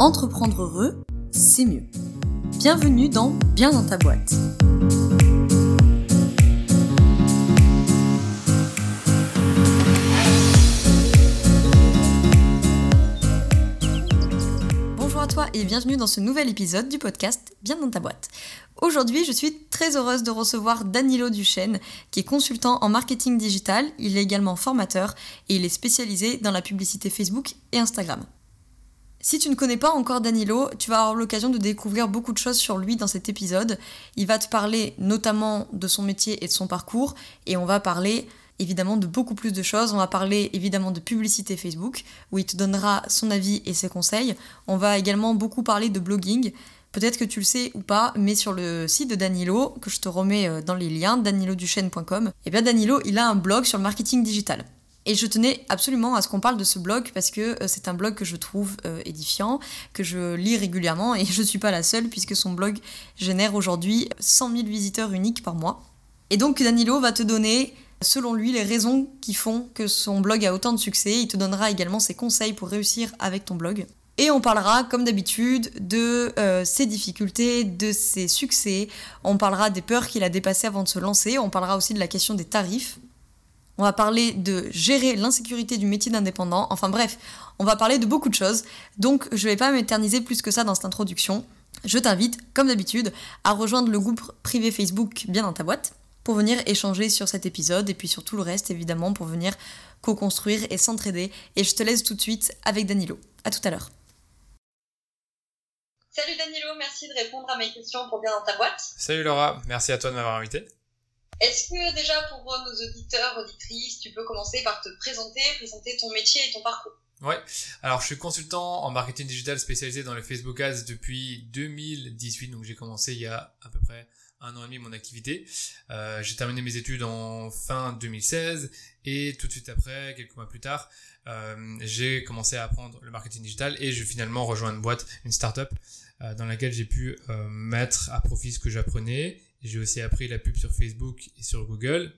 Entreprendre heureux, c'est mieux. Bienvenue dans Bien dans ta boîte. Bonjour à toi et bienvenue dans ce nouvel épisode du podcast Bien dans ta boîte. Aujourd'hui, je suis très heureuse de recevoir Danilo Duchesne, qui est consultant en marketing digital, il est également formateur et il est spécialisé dans la publicité Facebook et Instagram. Si tu ne connais pas encore Danilo, tu vas avoir l'occasion de découvrir beaucoup de choses sur lui dans cet épisode. Il va te parler notamment de son métier et de son parcours, et on va parler évidemment de beaucoup plus de choses. On va parler évidemment de publicité Facebook, où il te donnera son avis et ses conseils. On va également beaucoup parler de blogging. Peut-être que tu le sais ou pas, mais sur le site de Danilo, que je te remets euh, dans les liens, daniloduchesne.com, et eh bien Danilo, il a un blog sur le marketing digital. Et je tenais absolument à ce qu'on parle de ce blog parce que euh, c'est un blog que je trouve euh, édifiant, que je lis régulièrement et je ne suis pas la seule puisque son blog génère aujourd'hui 100 000 visiteurs uniques par mois. Et donc Danilo va te donner, selon lui, les raisons qui font que son blog a autant de succès. Il te donnera également ses conseils pour réussir avec ton blog. Et on parlera, comme d'habitude, de euh, ses difficultés, de ses succès. On parlera des peurs qu'il a dépassées avant de se lancer. On parlera aussi de la question des tarifs. On va parler de gérer l'insécurité du métier d'indépendant. Enfin bref, on va parler de beaucoup de choses. Donc je ne vais pas m'éterniser plus que ça dans cette introduction. Je t'invite, comme d'habitude, à rejoindre le groupe privé Facebook Bien dans ta boîte pour venir échanger sur cet épisode et puis sur tout le reste évidemment pour venir co-construire et s'entraider. Et je te laisse tout de suite avec Danilo. À tout à l'heure. Salut Danilo, merci de répondre à mes questions pour Bien dans ta boîte. Salut Laura, merci à toi de m'avoir invité. Est-ce que déjà pour nos auditeurs, auditrices, tu peux commencer par te présenter, présenter ton métier et ton parcours? Ouais, alors je suis consultant en marketing digital spécialisé dans les Facebook Ads depuis 2018, donc j'ai commencé il y a à peu près un an et demi mon activité. Euh, j'ai terminé mes études en fin 2016 et tout de suite après, quelques mois plus tard, euh, j'ai commencé à apprendre le marketing digital et j'ai finalement rejoint une boîte, une startup, euh, dans laquelle j'ai pu euh, mettre à profit ce que j'apprenais j'ai aussi appris la pub sur Facebook et sur Google.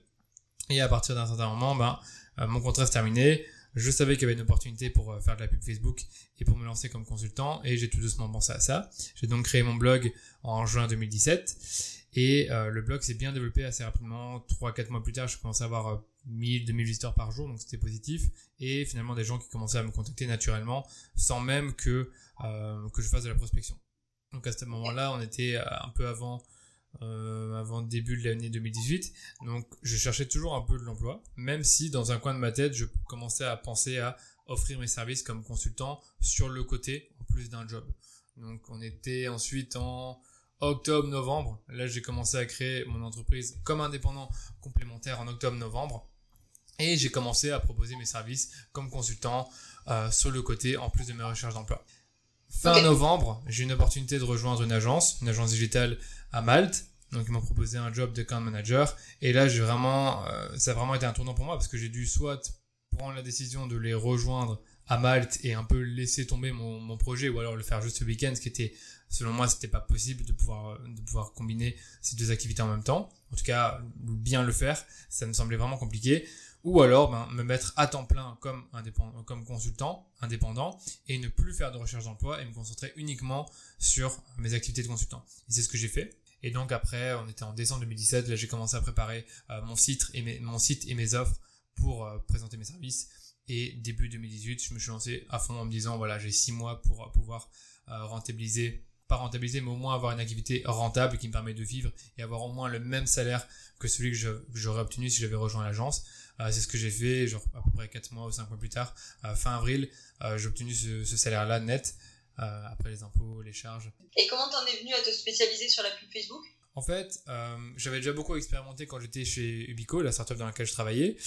Et à partir d'un certain moment, ben, euh, mon contrat se terminé. Je savais qu'il y avait une opportunité pour euh, faire de la pub Facebook et pour me lancer comme consultant et j'ai tout doucement pensé à ça. J'ai donc créé mon blog en juin 2017 et euh, le blog s'est bien développé assez rapidement. 3-4 mois plus tard, je commençais à avoir 1000-2000 visiteurs par jour, donc c'était positif. Et finalement des gens qui commençaient à me contacter naturellement sans même que, que je fasse de la prospection. Donc à ce moment-là, on était un peu avant euh, avant le début de l'année 2018. Donc je cherchais toujours un peu de l'emploi, même si dans un coin de ma tête, je commençais à penser à offrir mes services comme consultant sur le côté en plus d'un job. Donc on était ensuite en octobre-novembre. Là j'ai commencé à créer mon entreprise comme indépendant complémentaire en octobre-novembre. Et j'ai commencé à proposer mes services comme consultant euh, sur le côté en plus de mes recherches d'emploi. Fin novembre, j'ai une opportunité de rejoindre une agence, une agence digitale à Malte. Donc ils m'ont proposé un job de account manager. Et là, j'ai vraiment, euh, ça a vraiment été un tournant pour moi parce que j'ai dû soit prendre la décision de les rejoindre à Malte et un peu laisser tomber mon, mon projet ou alors le faire juste ce week-end, ce qui était, selon moi, c'était pas possible de pouvoir, de pouvoir combiner ces deux activités en même temps. En tout cas, bien le faire, ça me semblait vraiment compliqué ou alors ben, me mettre à temps plein comme, indépendant, comme consultant indépendant et ne plus faire de recherche d'emploi et me concentrer uniquement sur mes activités de consultant. Et c'est ce que j'ai fait. Et donc après, on était en décembre 2017, là j'ai commencé à préparer euh, mon, site et mes, mon site et mes offres pour euh, présenter mes services. Et début 2018, je me suis lancé à fond en me disant, voilà, j'ai six mois pour euh, pouvoir rentabiliser pas rentabiliser, mais au moins avoir une activité rentable qui me permet de vivre et avoir au moins le même salaire que celui que j'aurais obtenu si j'avais rejoint l'agence. Euh, c'est ce que j'ai fait, genre à peu près 4 mois ou 5 mois plus tard, euh, fin avril, euh, j'ai obtenu ce, ce salaire-là net, après les impôts, les charges. Et comment t'en es venu à te spécialiser sur la pub Facebook? En fait, euh, j'avais déjà beaucoup expérimenté quand j'étais chez Ubico, la startup dans laquelle je travaillais.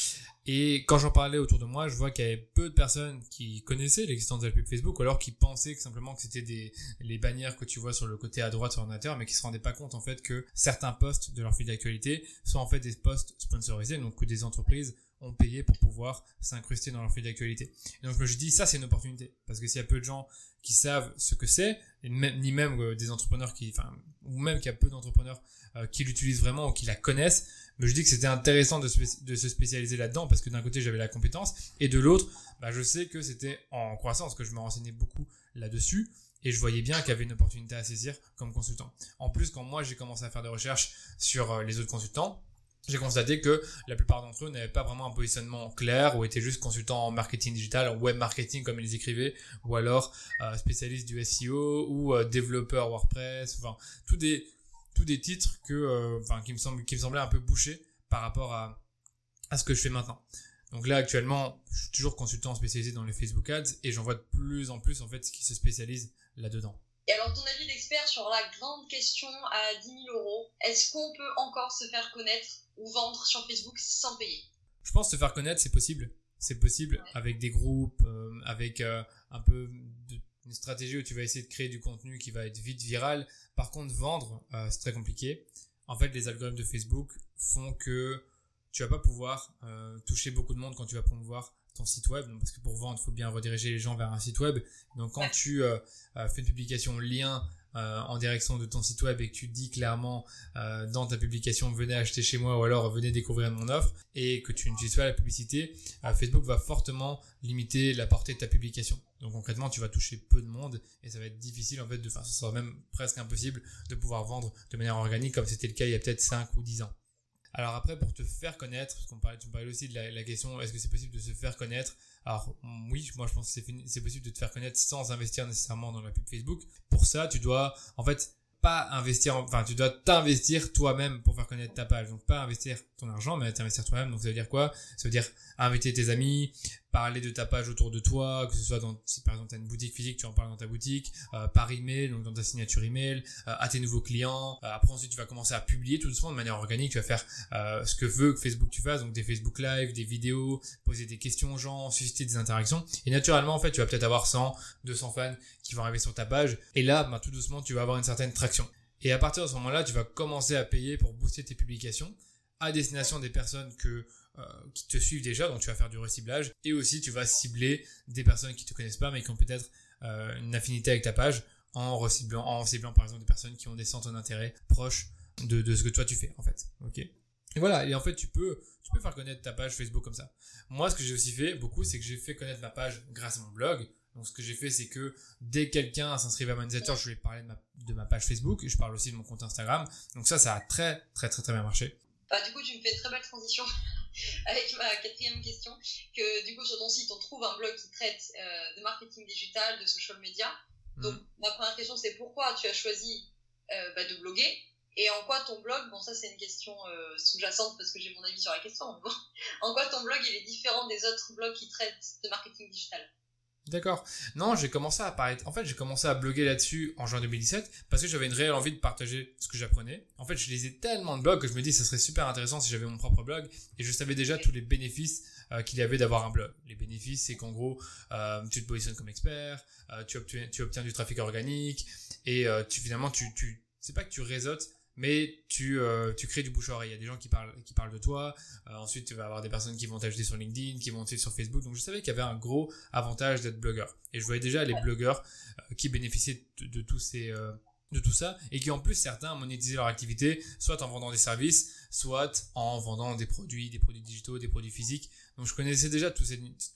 Et quand j'en parlais autour de moi, je vois qu'il y avait peu de personnes qui connaissaient l'existence de la pub Facebook, ou alors qui pensaient simplement que c'était des les bannières que tu vois sur le côté à droite sur l'ordinateur, mais qui se rendaient pas compte en fait que certains posts de leur fil d'actualité sont en fait des posts sponsorisés, donc que des entreprises ont payé pour pouvoir s'incruster dans leur fil d'actualité. donc je me suis ça c'est une opportunité, parce que s'il y a peu de gens qui savent ce que c'est, ni même euh, des entrepreneurs qui, enfin, ou même qu'il y a peu d'entrepreneurs euh, qui l'utilisent vraiment ou qui la connaissent, mais je dis que c'était intéressant de, de, se spécialiser là-dedans parce que d'un côté j'avais la compétence et de l'autre, bah, je sais que c'était en croissance que je me renseignais beaucoup là-dessus Et je voyais bien qu'il y avait une opportunité à saisir comme consultant. En plus, quand moi j'ai commencé à faire des recherches sur euh, les autres consultants, j'ai constaté que la plupart d'entre eux n'avaient pas vraiment un positionnement clair ou étaient juste consultants en marketing digital, en web marketing comme ils écrivaient, ou alors euh, spécialistes du SEO ou euh, développeurs WordPress, enfin tous des tous des titres que euh, enfin qui me semblent qui me semblaient un peu bouchés par rapport à à ce que je fais maintenant. Donc là actuellement, je suis toujours consultant spécialisé dans les Facebook Ads et j'en vois de plus en plus en fait qui se spécialisent là-dedans. Et alors, ton avis d'expert sur la grande question à 10 000 euros, est-ce qu'on peut encore se faire connaître ou vendre sur Facebook sans payer? Je pense se faire connaître, c'est possible. C'est possible avec des groupes, euh, avec euh, un peu de, une stratégie où tu vas essayer de créer du contenu qui va être vite viral. Par contre, vendre, euh, c'est très compliqué. En fait, les algorithmes de Facebook font que tu vas pas pouvoir toucher beaucoup de monde quand tu vas promouvoir ton site web, parce que pour vendre, il faut bien rediriger les gens vers un site web. Donc quand tu euh, euh, fais une publication lien euh, en direction de ton site web et que tu dis clairement dans ta publication venez acheter chez moi ou alors venez découvrir mon offre et que tu n'utilises pas la publicité, Facebook va fortement limiter la portée de ta publication. Donc concrètement, tu vas toucher peu de monde et ça va être difficile en fait de, enfin, ce sera même presque impossible de pouvoir vendre de manière organique comme c'était le cas il y a peut-être 5 ou 10 ans. Alors après, pour te faire connaître, parce qu'on parlait, tu me parlais aussi de la, question, est-ce que c'est possible de se faire connaître? Alors oui, moi je pense que c'est possible de te faire connaître sans investir nécessairement dans la pub Facebook. Pour ça, tu dois en fait pas investir, enfin tu dois t'investir toi-même pour faire connaître ta page. Donc pas investir ton argent, mais t'investir toi-même. Donc ça veut dire quoi? Ça veut dire inviter tes amis, parler de ta page autour de toi, que ce soit dans, si par exemple tu as une boutique physique, tu en parles dans ta boutique, euh, par email, donc dans ta signature email, euh, à tes nouveaux clients. Euh, après ensuite tu vas commencer à publier tout doucement de manière organique, tu vas faire ce que veut que Facebook tu fasses, donc des Facebook Live, des vidéos, poser des questions aux gens, susciter des interactions. Et naturellement en fait tu vas peut-être avoir 100, 200 fans qui vont arriver sur ta page. Et là, bah, tout doucement tu vas avoir une certaine traction. Et à partir de ce moment-là, tu vas commencer à payer pour booster tes publications à destination des personnes que euh, qui te suivent déjà, donc tu vas faire du reciblage, et aussi tu vas cibler des personnes qui te connaissent pas mais qui ont peut-être euh, une affinité avec ta page en reciblant, en ciblant par exemple des personnes qui ont des centres d'intérêt proches de, ce que toi tu fais en fait. Ok. Et voilà, et en fait tu peux tu peux faire connaître ta page Facebook comme ça. Moi ce que j'ai aussi fait beaucoup c'est que j'ai fait connaître ma page grâce à mon blog. Donc ce que j'ai fait c'est que dès quelqu'un s'inscrivait à mon newsletter, je lui ai parlé de ma page Facebook, et je parle aussi de mon compte Instagram. Donc ça ça a très très très très bien marché. Bah, du coup, tu me fais une très belle transition avec ma quatrième question, que du coup, sur ton site, on trouve un blog qui traite euh, de marketing digital, de social media. Mhm. Donc, ma première question, c'est pourquoi tu as choisi euh, bah, de bloguer? Et en quoi ton blog, bon ça c'est une question euh, sous-jacente parce que j'ai mon avis sur la question, en quoi ton blog il est différent des autres blogs qui traitent de marketing digital? D'accord. Non, j'ai commencé à apparaître. En fait, j'ai commencé à bloguer là-dessus en juin 2017 parce que j'avais une réelle envie de partager ce que j'apprenais. En fait, je lisais tellement de blogs que je me dis que ce serait super intéressant si j'avais mon propre blog et je savais déjà tous les bénéfices euh, qu'il y avait d'avoir un blog. Les bénéfices, c'est qu'en gros, euh, tu te positionnes comme expert, euh, tu, obtiens, du trafic organique et finalement tu tu c'est pas que tu réseautes mais tu, euh, tu crées du bouche à oreille. Il y a des gens qui parlent, qui parlent de toi. Euh, ensuite, tu vas avoir des personnes qui vont t'ajouter sur LinkedIn, qui vont te sur Facebook. Donc, je savais qu'il y avait un gros avantage d'être blogueur. Et je voyais déjà les blogueurs euh, qui bénéficiaient de, tous ces, de tout ça et qui en plus certains monétisaient leur activité soit en vendant des services, soit en vendant des produits, des produits digitaux, des produits physiques. Donc, je connaissais déjà tout,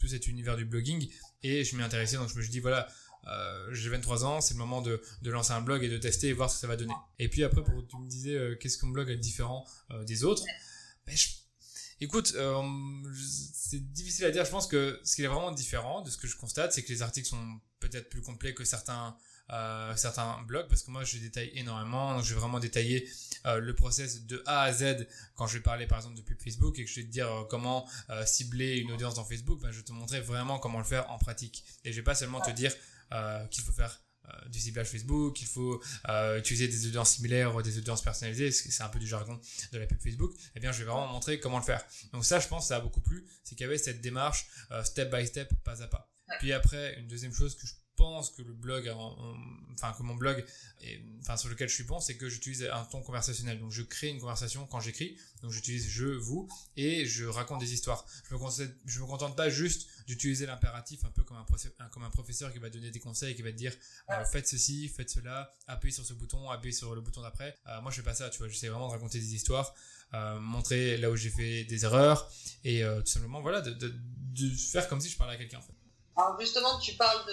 tout cet univers du blogging et je m'y intéressais. Donc, je me suis dit voilà euh, j'ai 23 ans, c'est le moment de, de, lancer un blog et de tester et voir ce que ça va donner. Et puis après, pour, tu me disais, euh, qu'est-ce qu'un blog est différent euh, des autres? Ben, Écoute, c'est difficile à dire. Je pense que ce qui est vraiment différent de ce que je constate, c'est que les articles sont peut-être plus complets que certains certains blogs parce que moi je détaille énormément. Je vais vraiment détailler le process de A à Z quand je vais parler par exemple de pub Facebook et que je vais te dire comment cibler une audience dans Facebook. Ben, je vais te montrer vraiment comment le faire en pratique. Et je vais pas seulement te dire euh, qu'il faut faire euh, du ciblage Facebook, qu'il faut euh, utiliser des audiences similaires ou des audiences personnalisées, c'est un peu du jargon de la pub Facebook, eh bien je vais vraiment montrer comment le faire. Donc ça je pense ça a beaucoup plu, c'est qu'il y avait cette démarche step by step, pas à pas. Puis après, une deuxième chose que je pense que le blog, enfin que mon blog, enfin sur lequel je suis bon, c'est que j'utilise un ton conversationnel. Donc je crée une conversation quand j'écris. Donc j'utilise je, vous, et je raconte des histoires. Je me contente, je me contente pas juste d'utiliser l'impératif un peu comme un, comme un professeur qui va donner des conseils, qui va te dire euh, faites ceci, faites cela, appuyez sur ce bouton, appuyez sur le bouton d'après. Euh, moi je fais pas ça, tu vois. J'essaie vraiment de raconter des histoires, euh, montrer là où j'ai fait des erreurs et tout simplement voilà de, de, de faire comme si je parlais à quelqu'un en fait. Alors justement, tu parles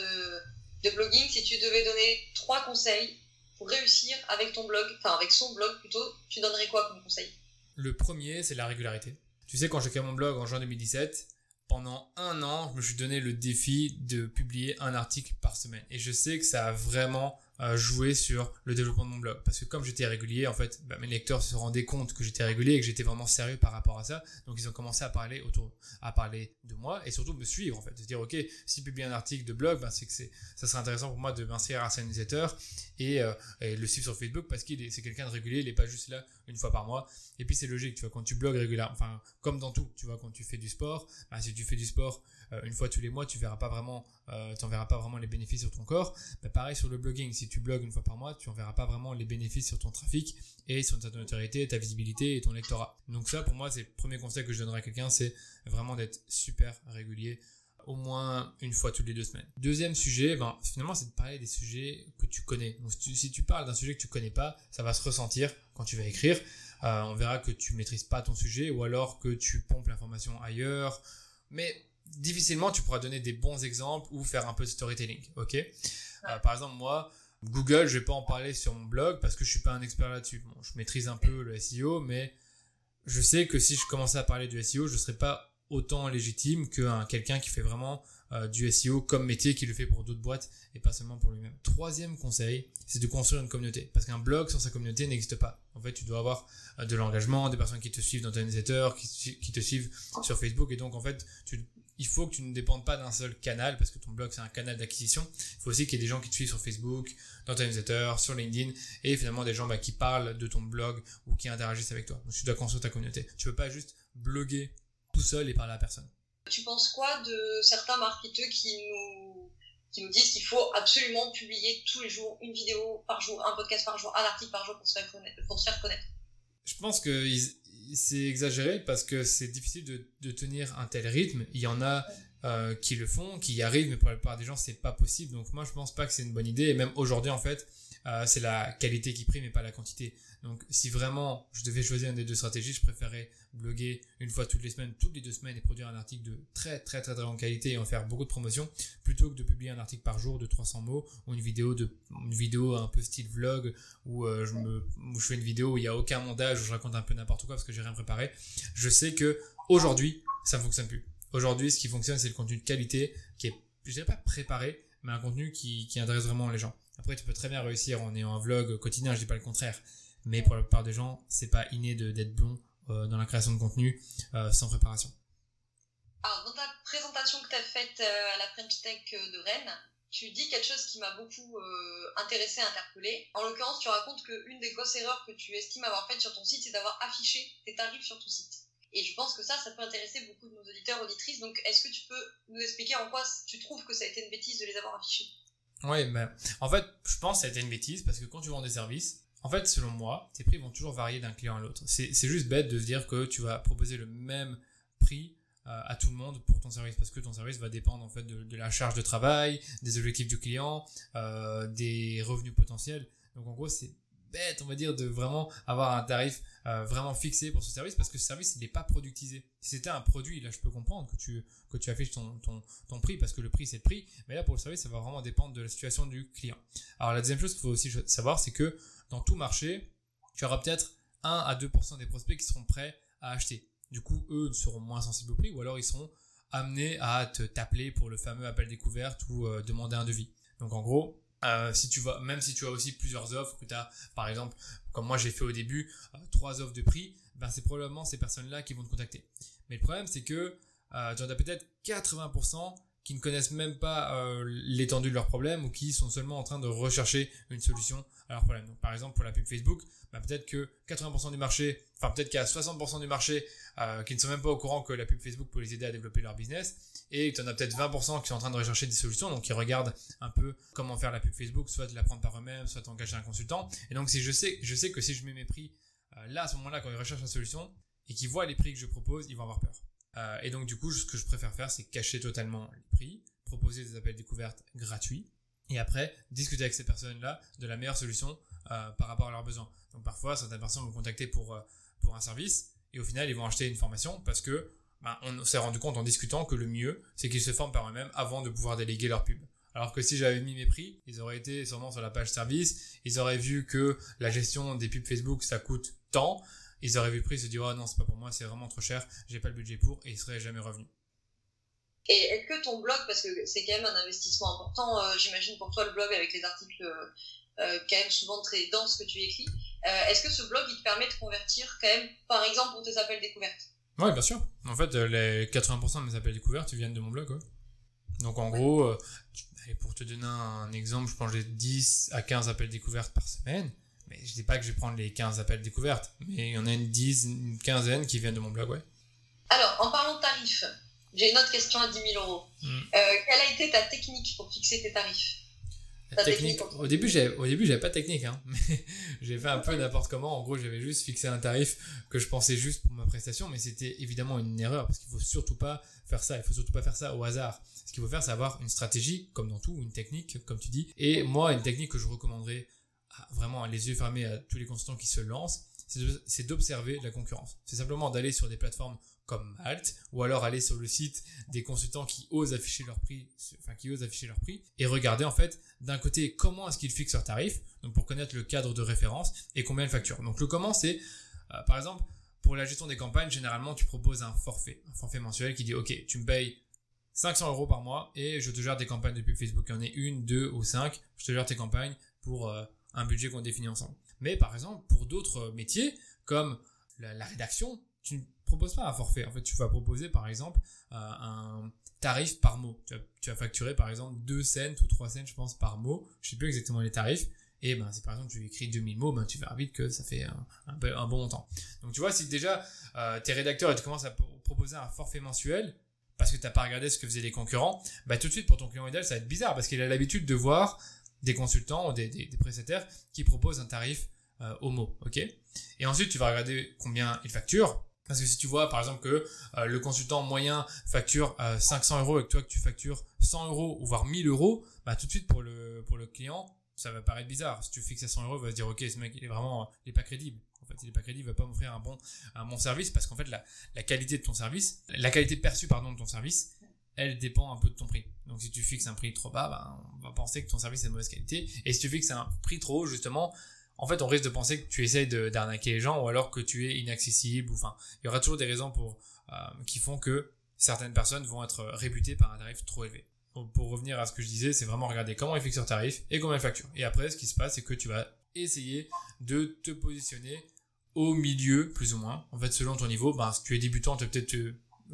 de blogging, si tu devais donner trois conseils pour réussir avec ton blog, enfin avec son blog plutôt, tu donnerais quoi comme conseil? Le premier, c'est la régularité. Tu sais, quand j'ai créé mon blog en juin 2017, pendant un an, je me suis donné le défi de publier un article par semaine. Et je sais que ça a vraiment joué sur le développement de mon blog. Parce que comme j'étais régulier, en fait, bah, mes lecteurs se rendaient compte que j'étais régulier et que j'étais vraiment sérieux par rapport à ça. Donc ils ont commencé à parler autour, à parler de moi et surtout me suivre en fait. De dire ok, si publie un article de blog, bah, c'est que c'est, ça serait intéressant pour moi de m'inscrire à sa newsletter et, euh, et, le suivre sur Facebook parce qu'il est, c'est quelqu'un de régulier, il n'est pas juste là une fois par mois. Et puis c'est logique, tu vois, quand tu blogues régulièrement, enfin comme dans tout, tu vois, quand tu fais du sport, bah, si tu fais du sport une fois tous les mois, tu verras pas vraiment, euh, tu verras pas vraiment les bénéfices sur ton corps. Bah, pareil sur le blogging, si tu blogues une fois par mois, tu en verras pas vraiment les bénéfices sur ton trafic et sur ta notoriété, ta visibilité et ton lectorat. Donc ça, pour moi, c'est le premier conseil que je donnerais à quelqu'un, c'est vraiment d'être super régulier au moins une fois toutes les deux semaines. Deuxième sujet, ben, finalement, c'est de parler des sujets que tu connais. Donc, si tu, parles d'un sujet que tu connais pas, ça va se ressentir quand tu vas écrire. Euh, on verra que tu maîtrises pas ton sujet ou alors que tu pompes l'information ailleurs. Mais difficilement tu pourras donner des bons exemples ou faire un peu de storytelling, ok? Euh, Par exemple, moi, Google, je vais pas en parler sur mon blog parce que je suis pas un expert là-dessus. Bon, je maîtrise un peu le SEO, mais je sais que si je commençais à parler du SEO, je serais pas autant légitime que quelqu'un qui fait vraiment euh, du SEO comme métier, qui le fait pour d'autres boîtes et pas seulement pour lui-même. Troisième conseil, c'est de construire une communauté. Parce qu'un blog sans sa communauté n'existe pas. En fait, tu dois avoir euh, de l'engagement, des personnes qui te suivent dans ton newsletter, qui, qui, te suivent sur Facebook. Et donc, en fait, tu il faut que tu ne dépendes pas d'un seul canal, parce que ton blog c'est un canal d'acquisition. Il faut aussi qu'il y ait des gens qui te suivent sur Facebook, dans ta newsletter, sur LinkedIn, et finalement des gens bah, qui parlent de ton blog ou qui interagissent avec toi. Donc tu dois construire ta communauté. Tu peux pas juste bloguer tout seul et parler à personne. Tu penses quoi de certains marketeurs qui nous, qui nous disent qu'il faut absolument publier tous les jours une vidéo par jour, un podcast par jour, un article par jour pour se faire connaître, pour se faire connaître? Je pense qu'ils c'est exagéré parce que c'est difficile de, tenir un tel rythme. Il y en a euh, qui le font, qui y arrivent, mais pour la plupart des gens, c'est pas possible. Donc moi, je pense pas que c'est une bonne idée. Même aujourd'hui, en fait, euh, c'est la qualité qui prime et pas la quantité. Donc si vraiment je devais choisir une des deux stratégies, je préférerais bloguer une fois toutes les semaines, toutes les deux semaines et produire un article de très très très très grande qualité et en faire beaucoup de promotion plutôt que de publier un article par jour de 300 mots ou une vidéo de une vidéo un peu style vlog où euh, je me où je fais une vidéo où il y a aucun montage où je raconte un peu n'importe quoi parce que j'ai rien préparé. Je sais que aujourd'hui ça ne fonctionne plus. Aujourd'hui, ce qui fonctionne, c'est le contenu de qualité qui est je dirais pas préparé, mais un contenu qui, qui intéresse vraiment les gens. Après, tu peux très bien réussir en ayant un vlog quotidien, je dis pas le contraire. Mais pour la plupart des gens, c'est pas inné d'être bon euh, dans la création de contenu euh, sans préparation. Alors, dans ta présentation que tu as faite euh, à la French Tech de Rennes, tu dis quelque chose qui m'a beaucoup intéressé, interpellé. En l'occurrence, tu racontes qu'une des grosses erreurs que tu estimes avoir faites sur ton site, c'est d'avoir affiché tes tarifs sur ton site. Et je pense que ça, ça peut intéresser beaucoup de nos auditeurs, auditrices. Donc, est-ce que tu peux nous expliquer en quoi tu trouves que ça a été une bêtise de les avoir affichés? Oui, mais en fait, je pense que été une bêtise parce que quand tu vends des services, en fait, selon moi, tes prix vont toujours varier d'un client à l'autre. C'est juste bête de se dire que tu vas proposer le même prix euh, à tout le monde pour ton service parce que ton service va dépendre en fait de, la charge de travail, des objectifs du client, euh, des revenus potentiels. Donc en gros, c'est bête, on va dire, de vraiment avoir un tarif euh, vraiment fixé pour ce service parce que ce service il n'est pas productisé. Si c'était un produit, là je peux comprendre que tu que tu affiches ton, ton, prix parce que le prix c'est le prix, mais là pour le service ça va vraiment dépendre de la situation du client. Alors la deuxième chose qu'il faut aussi savoir c'est que dans tout marché, tu auras peut-être 1 à 2% des prospects qui seront prêts à acheter. Du coup, eux seront moins sensibles au prix ou alors ils seront amenés à te t'appeler pour le fameux appel découverte ou euh, demander un devis. Donc en gros, euh, si tu vas, même si tu as aussi plusieurs offres, que tu as par exemple, comme moi j'ai fait au début, euh, trois offres de prix, ben c'est probablement ces personnes-là qui vont te contacter. Mais le problème c'est que tu en as peut-être 80% qui ne connaissent même pas euh, l'étendue de leurs problèmes ou qui sont seulement en train de rechercher une solution à leurs problèmes. Donc, par exemple, pour la pub Facebook, bah, peut-être que 80% du marché, enfin peut-être qu'il y a 60% du marché euh, qui ne sont même pas au courant que la pub Facebook peut les aider à développer leur business, et tu en as peut-être 20% qui sont en train de rechercher des solutions, donc qui regardent un peu comment faire la pub Facebook, soit de la prendre par eux-mêmes, soit engager un consultant. Et donc si je sais, je sais que si je mets mes prix euh, là à ce moment-là quand ils recherchent la solution et qu'ils voient les prix que je propose, ils vont avoir peur. Euh, et donc du coup, ce que je préfère faire, c'est cacher totalement les prix, proposer des appels découvertes gratuits, et après discuter avec ces personnes-là de la meilleure solution euh, par rapport à leurs besoins. Donc parfois, certaines personnes vont contacter pour euh, pour un service, et au final, ils vont acheter une formation parce que ben, on s'est rendu compte en discutant que le mieux, c'est qu'ils se forment par eux-mêmes avant de pouvoir déléguer leur pub. Alors que si j'avais mis mes prix, ils auraient été sûrement sur la page service, ils auraient vu que la gestion des pubs Facebook, ça coûte tant, ils auraient vu le prix, ils se disent, oh non, c'est pas pour moi, c'est vraiment trop cher, j'ai pas le budget pour, et ils seraient jamais revenus. Et est-ce que ton blog, parce que c'est quand même un investissement important, euh, j'imagine pour toi le blog avec les articles euh, euh, quand même souvent très denses que tu écris, est-ce que ce blog il te permet de convertir quand même, par exemple pour tes appels découvertes? Oui, bien sûr. En fait, les 80% de mes appels découvertes viennent de mon blog. Donc en gros, pour te donner un exemple, je pense que j'ai 10 à 15 appels découvertes par semaine. Mais je dis pas que je vais prendre les 15 appels découvertes, mais il y en a une 10, une quinzaine qui viennent de mon blog, ouais. Alors, en parlant de tarifs, j'ai une autre question à 10 000 euros. Hmm. Euh, quelle a été ta technique pour fixer tes tarifs? Technique, au début j'avais au début j'avais pas de technique hein, mais j'ai fait un peu n'importe comment en gros j'avais juste fixé un tarif que je pensais juste pour ma prestation mais c'était évidemment une erreur parce qu'il faut surtout pas faire ça il faut surtout pas faire ça au hasard ce qu'il faut faire c'est avoir une stratégie comme dans tout une technique comme tu dis et moi une technique que je recommanderais vraiment les yeux fermés à tous les consultants qui se lancent c'est d'observer la concurrence c'est simplement d'aller sur des plateformes comme Alt, ou alors aller sur le site des consultants qui osent afficher leur prix, enfin qui osent afficher leur prix, et regarder en fait d'un côté comment est-ce qu'ils fixent leur tarif, donc pour connaître le cadre de référence et combien ils facturent. Donc le comment c'est, euh, par exemple, pour la gestion des campagnes, généralement tu proposes un forfait, un forfait mensuel qui dit ok, tu me payes 500 euros par mois et je te gère des campagnes de pub Facebook. Il y en ait une, deux ou cinq, je te gère tes campagnes pour euh, un budget qu'on définit ensemble. Mais par exemple, pour d'autres métiers, comme la, rédaction, tu ne proposes pas un forfait. En fait, tu vas proposer par exemple euh, un tarif par mot. Tu vas, facturer par exemple 2 cents ou 3 cents, je pense, par mot. Je sais plus exactement les tarifs. Et ben, si par exemple tu écris 2000 mots, ben, tu verras vite que ça fait un, bon montant. Donc tu vois, si déjà euh, tes rédacteurs et tu commences à proposer un forfait mensuel, parce que tu n'as pas regardé ce que faisaient les concurrents, bah tout de suite pour ton client idéal ça va être bizarre parce qu'il a l'habitude de voir des consultants ou des, des, prestataires qui proposent un tarif euh, mot, ok? Et ensuite tu vas regarder combien ils facturent, parce que si tu vois par exemple que euh, le consultant moyen facture 500 euh, euros et que toi que tu factures 100 euros ou voire 1000 euros, bah tout de suite pour le, pour le client, ça va paraître bizarre. Si tu fixes à 100 euros, il va se dire ok ce mec il est vraiment il est pas crédible. En fait il est pas crédible, il va pas m'offrir un bon, un bon service parce qu'en fait la, la qualité de ton service, la qualité perçue pardon de ton service, elle dépend un peu de ton prix. Donc si tu fixes un prix trop bas, bah, on va penser que ton service est de mauvaise qualité. Et si tu fixes un prix trop haut justement, en fait, on risque de penser que tu essayes d'arnaquer les gens ou alors que tu es inaccessible. Enfin, il y aura toujours des raisons pour, euh, qui font que certaines personnes vont être réputées par un tarif trop élevé. pour revenir à ce que je disais, c'est vraiment regarder comment ils fixent leur tarif et comment ils facturent. Et après, ce qui se passe, c'est que tu vas essayer de te positionner au milieu, plus ou moins. En fait, selon ton niveau, ben, si tu es débutant, tu vas peut-être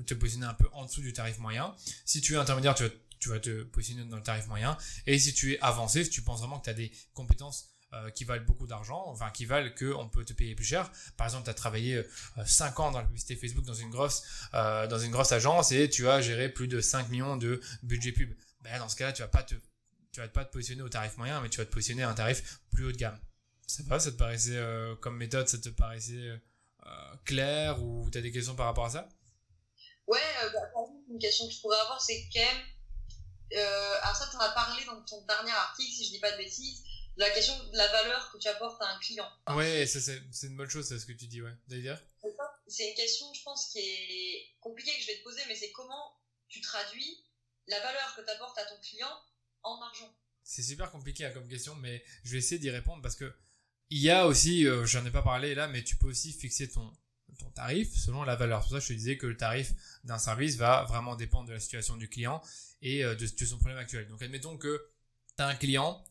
te positionner un peu en dessous du tarif moyen. Si tu es intermédiaire, tu vas, te positionner dans le tarif moyen. Et si tu es avancé, si tu penses vraiment que tu as des compétences euh, qui valent beaucoup d'argent, enfin qui valent qu'on peut te payer plus cher. Par exemple, tu as travaillé 5 euh, ans dans la publicité Facebook dans une grosse euh, dans une grosse agence et tu as géré plus de 5 millions de budget pub. Ben, dans ce cas-là, tu vas pas te tu vas pas te positionner au tarif moyen, mais tu vas te positionner à un tarif plus haut de gamme. Ça va, ça te paraissait comme méthode, ça te paraissait clair ou tu as des questions par rapport à ça? Ouais, bah, une question que je pourrais avoir, c'est quand même alors ça, tu en as parlé dans ton dernier article, si je dis pas de bêtises, la question de la valeur que tu apportes à un client. Ouais, c'est une bonne chose, c'est ce que tu dis, ouais. D'ailleurs C'est une question, je pense, qui est compliquée que je vais te poser, mais c'est comment tu traduis la valeur que tu apportes à ton client en argent. C'est super compliqué hein, comme question, mais je vais essayer d'y répondre parce que il y a aussi, euh, j'en ai pas parlé là, mais tu peux aussi fixer ton, ton tarif selon la valeur. C'est pour ça que je te disais que le tarif d'un service va vraiment dépendre de la situation du client et euh, de, son problème actuel. Donc admettons que tu as un client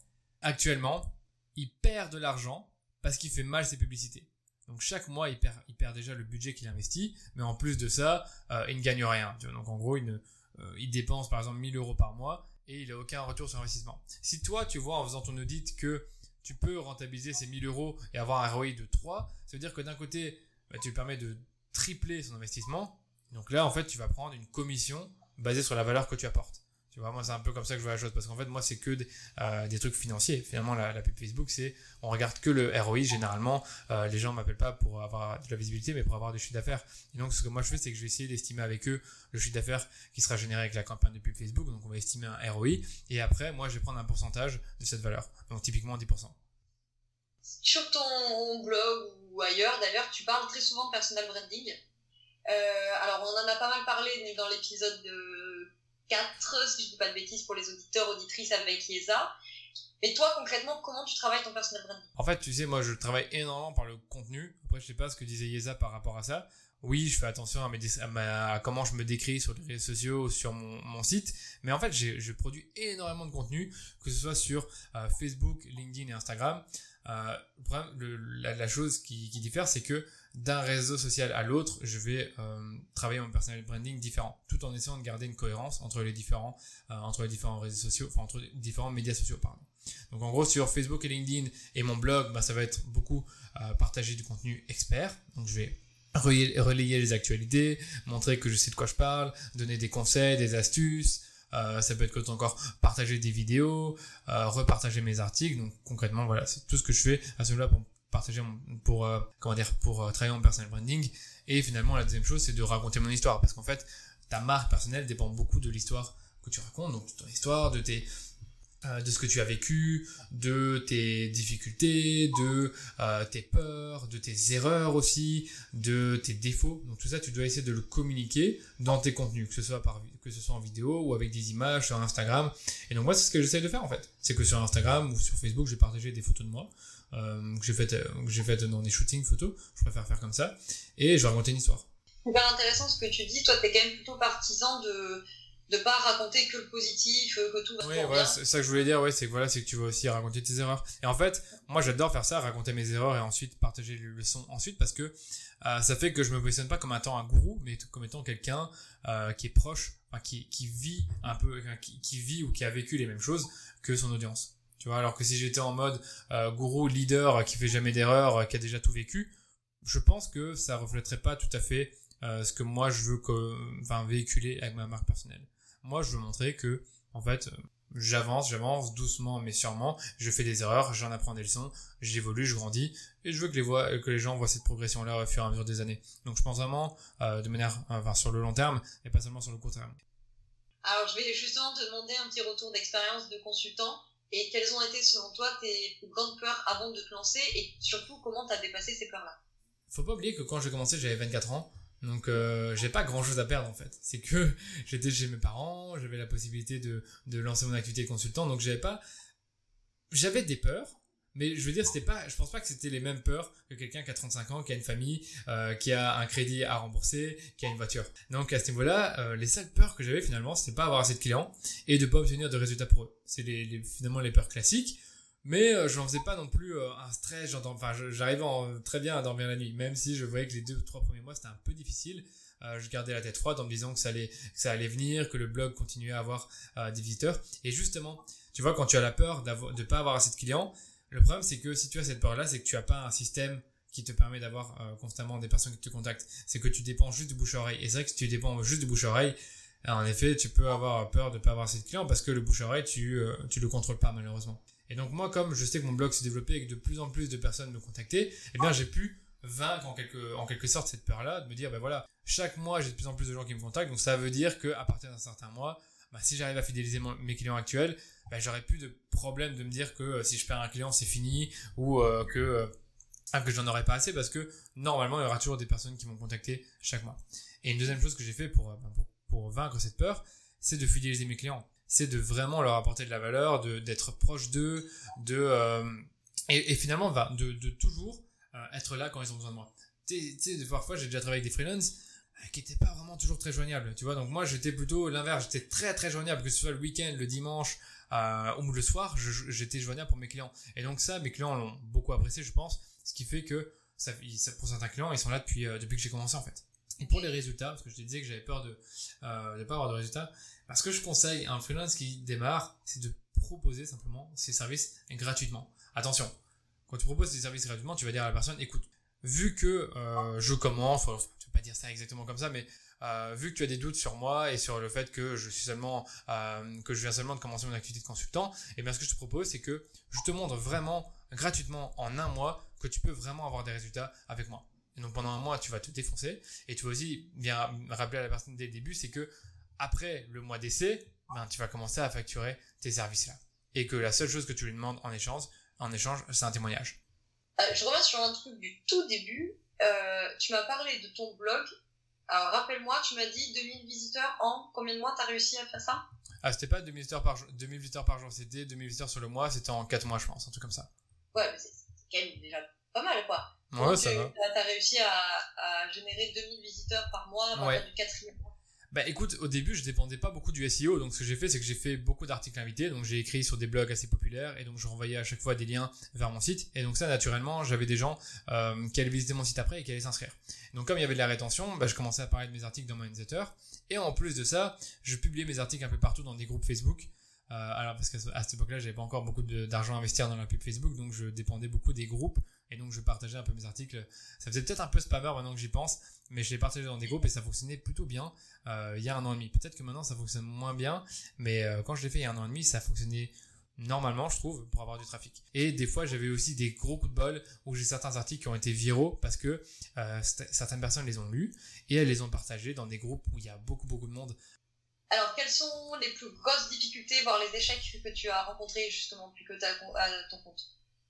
actuellement, il perd de l'argent parce qu'il fait mal ses publicités. Donc chaque mois, il perd, il perd déjà le budget qu'il investit, mais en plus de ça, euh, il ne gagne rien. Donc en gros, il, euh, il dépense par exemple 1000 euros par mois et il n'a aucun retour sur investissement. Si toi, tu vois en faisant ton audit que tu peux rentabiliser ces 1000 euros et avoir un ROI de 3, ça veut dire que d'un côté, bah, tu permets de tripler son investissement. Donc là, en fait, tu vas prendre une commission basée sur la valeur que tu apportes. Tu vois, moi, c'est un peu comme ça que je vois la chose. Parce qu'en fait, moi, c'est que des, euh, trucs financiers. Finalement, la, pub Facebook, c'est on regarde que le ROI. Généralement, euh, les gens m'appellent pas pour avoir de la visibilité, mais pour avoir des chiffres d'affaires. Et donc, ce que moi, je fais, c'est que je vais essayer d'estimer avec eux le chiffre d'affaires qui sera généré avec la campagne de pub Facebook. Donc, on va estimer un ROI. Et après, moi, je vais prendre un pourcentage de cette valeur. Donc, typiquement 10%. Sur ton blog ou ailleurs, d'ailleurs, tu parles très souvent de personal branding. Euh, alors, on en a pas mal parlé dans l'épisode de 4, si je dis pas de bêtises, pour les auditeurs, auditrices avec Yesa. Et toi, concrètement, comment tu travailles ton personal branding? En fait, tu sais, moi, je travaille énormément par le contenu. Après, je sais pas ce que disait Yesa par rapport à ça. Oui, je fais attention à, mes, à, comment je me décris sur les réseaux sociaux, sur mon, mon site. Mais en fait, je produis énormément de contenu, que ce soit sur euh, Facebook, LinkedIn et Instagram. Euh, le, la, chose qui, diffère, c'est que d'un réseau social à l'autre, je vais euh, travailler mon personal branding différent, tout en essayant de garder une cohérence entre les différents, euh, entre les différents réseaux sociaux, entre différents médias sociaux, pardon. Donc en gros sur Facebook et LinkedIn et mon blog, bah, ça va être beaucoup partager du contenu expert. Donc je vais relayer les actualités, montrer que je sais de quoi je parle, donner des conseils, des astuces. Euh, ça peut être encore partager des vidéos, euh, repartager mes articles. Donc concrètement, voilà, c'est tout ce que je fais à ce moment-là pour partager pour euh, comment dire pour euh, travailler mon personal branding. Et finalement, la deuxième chose, c'est de raconter mon histoire parce qu'en fait, ta marque personnelle dépend beaucoup de l'histoire que tu racontes, donc ton histoire, de tes de ce que tu as vécu, de tes difficultés, de euh, tes peurs, de tes erreurs aussi, de tes défauts. Donc tout ça, tu dois essayer de le communiquer dans tes contenus, que ce soit par que ce soit en vidéo ou avec des images sur Instagram. Et donc moi, c'est ce que j'essaie de faire en fait. C'est que sur Instagram ou sur Facebook, j'ai partagé des photos de moi euh, que j'ai faites que j'ai fait dans des shootings photos. Je préfère faire comme ça et je vais raconter une histoire. Super intéressant ce que tu dis. Toi, tu es quand même plutôt partisan de de pas raconter que le positif, euh, que tout va oui, voilà, c'est ça que je voulais dire, ouais, c'est que voilà, c'est que tu vas aussi raconter tes erreurs. Et en fait, moi j'adore faire ça, raconter mes erreurs et ensuite partager les leçons ensuite parce que euh, ça fait que je me positionne pas comme étant un gourou, mais comme étant quelqu'un euh, qui est proche, enfin, qui, qui vit un peu, qui, qui, vit ou qui a vécu les mêmes choses que son audience. Tu vois, alors que si j'étais en mode euh, gourou, leader, qui fait jamais d'erreur, qui a déjà tout vécu, je pense que ça reflèterait pas tout à fait ce que moi je veux que, enfin, véhiculer avec ma marque personnelle. Moi, je veux montrer que, en fait, j'avance, j'avance doucement mais sûrement, je fais des erreurs, j'en apprends des leçons, j'évolue, je grandis, et je veux que les, voix, que les gens voient cette progression-là au fur et à mesure des années. Donc je pense vraiment euh, de manière, enfin sur le long terme, et pas seulement sur le court terme. Alors je vais justement te demander un petit retour d'expérience de consultant, et quelles ont été selon toi tes plus grandes peurs avant de te lancer, et surtout comment tu as dépassé ces peurs-là? Faut pas oublier que quand j'ai commencé, j'avais 24 ans, donc euh, j'ai pas grand chose à perdre en fait. C'est que j'étais chez mes parents, j'avais la possibilité de, de lancer mon activité de consultant, donc j'avais pas. J'avais des peurs, mais je veux dire, c'était pas. Je pense pas que c'était les mêmes peurs que quelqu'un qui a 35 ans, qui a une famille, euh, qui a un crédit à rembourser, qui a une voiture. Donc à ce niveau-là, euh, les seules peurs que j'avais finalement, c'était pas avoir assez de clients et de pas obtenir de résultats pour eux. C'est les, finalement les peurs classiques mais euh, je n'en faisais pas non plus euh, un stress. Enfin, j'arrivais très bien à dormir la nuit, même si je voyais que les deux ou trois premiers mois c'était un peu difficile. Euh, je gardais la tête froide en me disant que ça allait, que ça allait venir, que le blog continuait à avoir des visiteurs. Et justement, tu vois, quand tu as la peur de pas avoir assez de clients, le problème c'est que si tu as cette peur-là, c'est que tu as pas un système qui te permet d'avoir constamment des personnes qui te contactent. C'est que tu dépends juste du bouche-oreille. Et c'est vrai que si tu dépends juste du bouche-oreille, en effet, tu peux avoir peur de pas avoir assez de clients parce que le bouche-oreille, tu, tu le contrôles pas malheureusement. Et donc moi, comme je sais que mon blog s'est développé et que de plus en plus de personnes me contactaient, eh bien j'ai pu vaincre en quelque, sorte cette peur-là, de me dire, ben voilà, chaque mois j'ai de plus en plus de gens qui me contactent, donc ça veut dire qu'à partir d'un certain mois, bah, si j'arrive à fidéliser mes clients actuels, bah, j'aurai plus de problème de me dire que euh, si je perds un client c'est fini ou euh, que euh, que j'en aurai pas assez parce que normalement il y aura toujours des personnes qui vont contacter chaque mois. Et une deuxième chose que j'ai fait pour, pour, pour vaincre cette peur, c'est de fidéliser mes clients c'est de vraiment leur apporter de la valeur, d'être proche d'eux, de euh, et, finalement de, de toujours euh, être là quand ils ont besoin de moi. Tu sais, parfois j'ai déjà travaillé avec des freelances euh, qui étaient pas vraiment toujours très joignables, tu vois. Donc moi j'étais plutôt l'inverse, j'étais très très joignable, que ce soit le week-end, le dimanche ou le soir, j'étais joignable pour mes clients. Et donc ça, mes clients l'ont beaucoup apprécié, je pense, ce qui fait que ça, pour certains clients, ils sont là depuis depuis que j'ai commencé en fait. Et pour les résultats, parce que je te disais que j'avais peur de euh, de pas avoir de résultats, parce que je conseille à un freelance qui démarre, c'est de proposer simplement ses services gratuitement. Attention, quand tu proposes tes services gratuitement, tu vas dire à la personne, écoute, vu que euh, je commence, enfin, tu peux pas dire ça exactement comme ça, mais euh, vu que tu as des doutes sur moi et sur le fait que je suis seulement euh, que je viens seulement de commencer mon activité de consultant, et eh bien ce que je te propose, c'est que je te montre vraiment gratuitement en un mois que tu peux vraiment avoir des résultats avec moi. Et donc pendant un mois, tu vas te défoncer et tu vas aussi bien rappeler à la personne dès le début, c'est que après le mois d'essai, ben, tu vas commencer à facturer tes services-là. Et que la seule chose que tu lui demandes en échange, en échange, c'est un témoignage. Euh, je reviens sur un truc du tout début. Euh, tu m'as parlé de ton blog Alors rappelle-moi, tu m'as dit 2000 visiteurs en combien de mois t'as réussi à faire ça? Ah, c'était pas 2000 visiteurs par jour, 2000 visiteurs par jour, c'était 2000 visiteurs sur le mois, c'était en 4 mois, je pense, un truc comme ça. Ouais, mais c'est quand même déjà pas mal, quoi. Ouais, ça va. T'as réussi à, à, générer 2000 visiteurs par mois à partir du quatrième mois. Bah écoute, au début, je dépendais pas beaucoup du SEO, donc ce que j'ai fait, c'est que j'ai fait beaucoup d'articles invités, donc j'ai écrit sur des blogs assez populaires, et donc je renvoyais à chaque fois des liens vers mon site, et donc ça, naturellement, j'avais des gens euh, qui allaient visiter mon site après et qui allaient s'inscrire. Donc comme il y avait de la rétention, bah, je commençais à parler de mes articles dans mon newsletter, et en plus de ça, je publiais mes articles un peu partout dans des groupes Facebook, alors parce qu'à cette époque-là, j'avais pas encore beaucoup d'argent à investir dans la pub Facebook, donc je dépendais beaucoup des groupes et donc je partageais un peu mes articles. Ça faisait peut-être un peu spammer maintenant que j'y pense, mais je les partageais dans des groupes et ça fonctionnait plutôt bien euh, il y a un an et demi. Peut-être que maintenant ça fonctionne moins bien, mais euh, quand je l'ai fait il y a un an et demi, ça fonctionnait normalement, je trouve, pour avoir du trafic. Et des fois, j'avais aussi des gros coups de bol où j'ai certains articles qui ont été viraux parce que certaines personnes les ont lus et elles les ont partagés dans des groupes où il y a beaucoup beaucoup de monde alors, quelles sont les plus grosses difficultés, voire les échecs que tu as rencontrés justement depuis que tu as ton compte?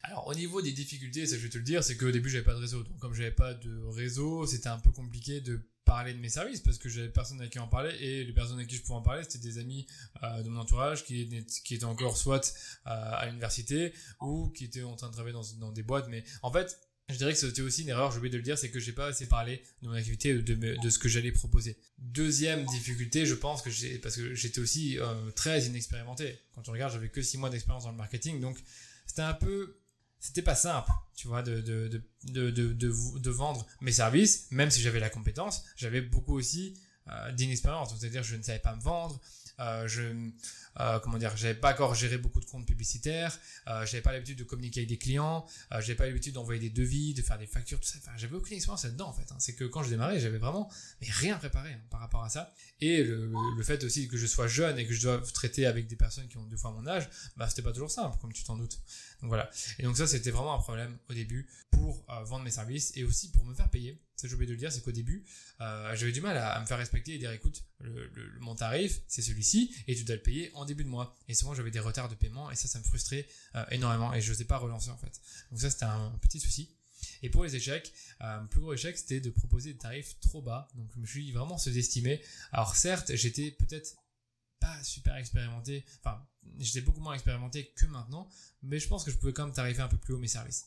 Alors au niveau des difficultés, ça je vais te le dire, c'est qu'au début j'avais pas de réseau. Donc comme j'avais pas de réseau, c'était un peu compliqué de parler de mes services parce que j'avais personne avec qui en parler et les personnes avec qui je pouvais en parler c'était des amis euh, de mon entourage qui, étaient encore soit euh, à l'université ou qui étaient en train de travailler dans des boîtes. Mais en fait, je dirais que c'était aussi une erreur, j'ai oublié de le dire, c'est que j'ai pas assez parlé de mon activité, de, ce que j'allais proposer. Deuxième difficulté, je pense que j'ai, parce que j'étais aussi euh, très inexpérimenté. Quand tu regardes, j'avais que six mois d'expérience dans le marketing, donc c'était un peu, c'était pas simple, tu vois, de, de, de, vendre mes services, même si j'avais la compétence, j'avais beaucoup aussi euh, d'inexpérience. C'est-à-dire, je ne savais pas me vendre, euh, je euh, comment dire, j'avais pas encore géré beaucoup de comptes publicitaires, euh, j'avais pas l'habitude de communiquer avec des clients, euh, j'avais pas l'habitude d'envoyer des devis, de faire des factures, tout ça. Enfin, j'avais aucune expérience là-dedans en fait. Hein. C'est que quand je démarrais, j'avais vraiment rien préparé hein, par rapport à ça. Et le, fait aussi que je sois jeune et que je dois traiter avec des personnes qui ont deux fois mon âge, bah c'était pas toujours simple, comme tu t'en doutes. Donc voilà. Et donc ça, c'était vraiment un problème au début pour euh, vendre mes services et aussi pour me faire payer. Ça, j'ai oublié de le dire, c'est qu'au début, euh, j'avais du mal à, me faire respecter et dire, écoute, mon tarif, c'est celui-ci et tu dois le payer en début de mois. Et souvent, j'avais des retards de paiement et ça, ça me frustrait euh, énormément et je n'osais pas relancer en fait. Donc ça, c'était un, petit souci. Et pour les échecs, euh, plus gros échec, c'était de proposer des tarifs trop bas. Donc je me suis vraiment sous-estimé. Alors certes, j'étais peut-être pas super expérimenté, enfin j'étais beaucoup moins expérimenté que maintenant, mais je pense que je pouvais quand même tarifer un peu plus haut mes services.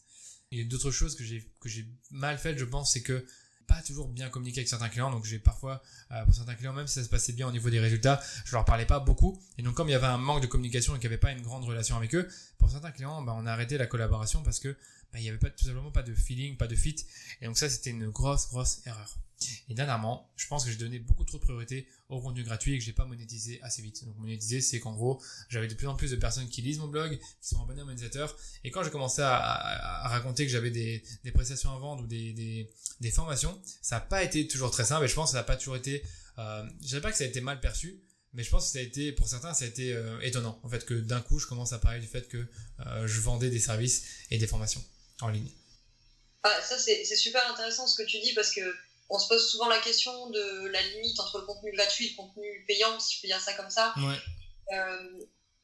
Il y a d'autres choses que j'ai que j'ai mal faites, je pense, c'est que pas toujours bien communiqué avec certains clients, donc j'ai parfois euh, pour certains clients même si ça se passait bien au niveau des résultats, je leur parlais pas beaucoup, et donc comme il y avait un manque de communication et qu'il n'y avait pas une grande relation avec eux, pour certains clients, bah, on a arrêté la collaboration parce que bah, il n'y avait pas tout simplement pas de feeling, pas de fit, et donc ça c'était une grosse grosse erreur. Et dernièrement, je pense que j'ai donné beaucoup trop de priorité au contenu gratuit et que j'ai pas monétisé assez vite. Donc monétiser, c'est qu'en gros, j'avais de plus en plus de personnes qui lisent mon blog, qui sont abonnés à mon newsletter. Et quand j'ai commencé à, raconter que j'avais des, prestations à vendre ou des, formations, ça n'a pas été toujours très simple. Et je pense que ça n'a pas toujours été. Euh, je ne sais pas que ça a été mal perçu, mais je pense que ça a été, pour certains, ça a été euh, étonnant. En fait, que d'un coup, je commence à parler du fait que euh, je vendais des services et des formations en ligne. Ah, ça, c'est super intéressant ce que tu dis parce que on se pose souvent la question de la limite entre le contenu gratuit et le contenu payant, si je peux dire ça comme ça. Euh,